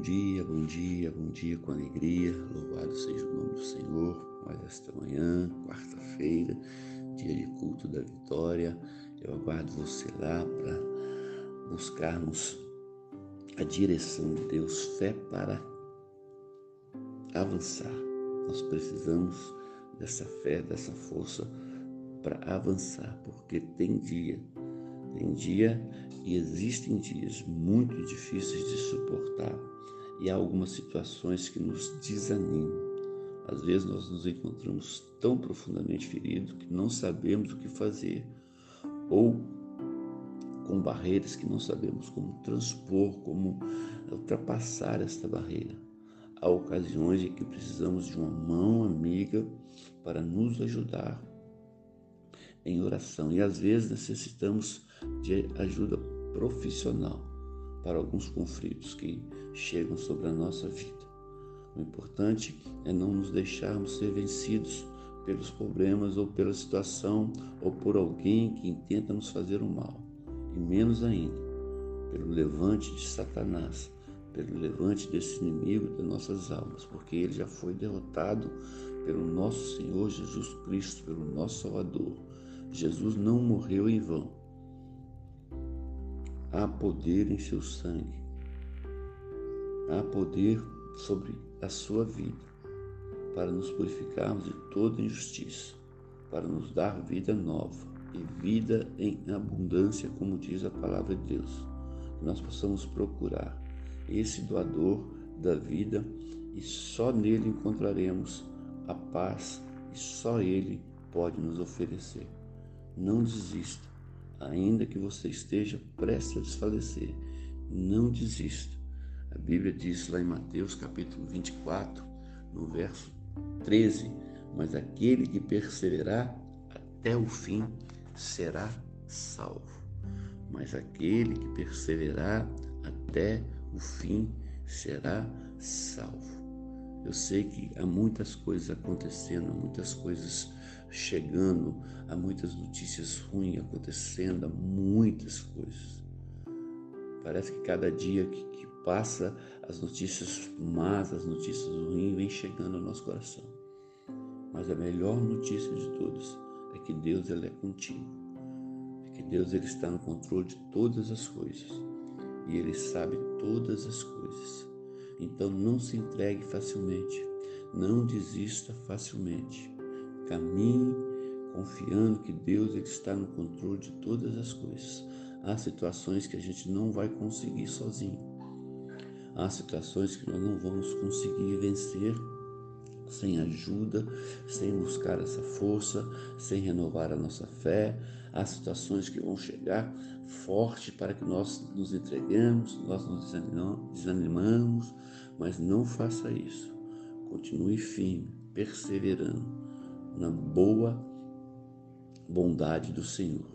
Bom dia, bom dia, bom dia com alegria. Louvado seja o nome do Senhor. Mais esta manhã, quarta-feira, dia de culto da vitória. Eu aguardo você lá para buscarmos a direção de Deus, fé para avançar. Nós precisamos dessa fé, dessa força para avançar, porque tem dia, tem dia e existem dias muito difíceis de suportar e há algumas situações que nos desanimam. Às vezes nós nos encontramos tão profundamente feridos que não sabemos o que fazer ou com barreiras que não sabemos como transpor, como ultrapassar esta barreira. Há ocasiões em que precisamos de uma mão amiga para nos ajudar em oração e às vezes necessitamos de ajuda profissional para alguns conflitos que chegam sobre a nossa vida. O importante é não nos deixarmos ser vencidos pelos problemas ou pela situação ou por alguém que intenta nos fazer o mal, e menos ainda pelo levante de Satanás, pelo levante desse inimigo das nossas almas, porque ele já foi derrotado pelo nosso Senhor Jesus Cristo, pelo nosso Salvador. Jesus não morreu em vão. Há poder em seu sangue. Há poder sobre a sua vida para nos purificarmos de toda injustiça, para nos dar vida nova e vida em abundância, como diz a palavra de Deus. Que nós possamos procurar esse doador da vida e só nele encontraremos a paz e só ele pode nos oferecer. Não desista ainda que você esteja prestes a desfalecer, não desista. A Bíblia diz lá em Mateus capítulo 24, no verso 13: Mas aquele que perseverar até o fim será salvo. Mas aquele que perseverar até o fim será salvo. Eu sei que há muitas coisas acontecendo, muitas coisas chegando, há muitas notícias ruins acontecendo, há muitas coisas. Parece que cada dia que, que passa, as notícias más, as notícias ruins vêm chegando ao nosso coração. Mas a melhor notícia de todas é que Deus ele é contigo. É que Deus ele está no controle de todas as coisas. E ele sabe todas as coisas. Então não se entregue facilmente. Não desista facilmente. Caminhe confiando que Deus ele está no controle de todas as coisas. Há situações que a gente não vai conseguir sozinho. Há situações que nós não vamos conseguir vencer sem ajuda, sem buscar essa força, sem renovar a nossa fé. Há situações que vão chegar forte para que nós nos entreguemos, nós nos desanimamos, mas não faça isso. Continue firme, perseverando na boa bondade do Senhor.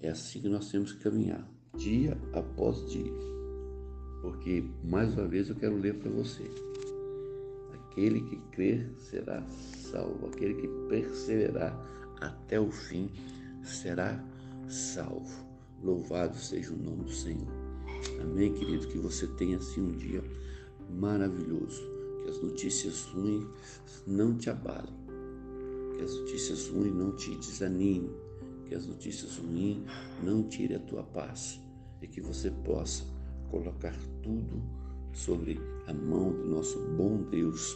É assim que nós temos que caminhar, dia após dia. Porque, mais uma vez, eu quero ler para você. Aquele que crer será salvo, aquele que perseverar até o fim será salvo. Louvado seja o nome do Senhor. Amém, querido? Que você tenha assim um dia maravilhoso que as notícias ruins não te abalem, que as notícias ruins não te desanimem, que as notícias ruins não tirem a tua paz. E que você possa colocar tudo sobre a mão do nosso bom Deus,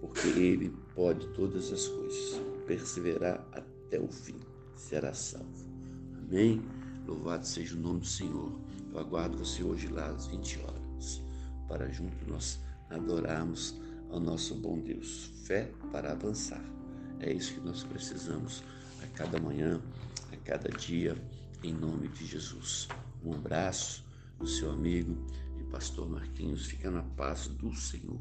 porque Ele pode todas as coisas, perseverar até o fim, será salvo. Amém? Louvado seja o nome do Senhor. Eu aguardo você hoje lá às 20 horas, para junto nós adorarmos ao nosso bom Deus. Fé para avançar. É isso que nós precisamos a cada manhã, a cada dia, em nome de Jesus. Um abraço do seu amigo e pastor Marquinhos. Fica na paz do Senhor.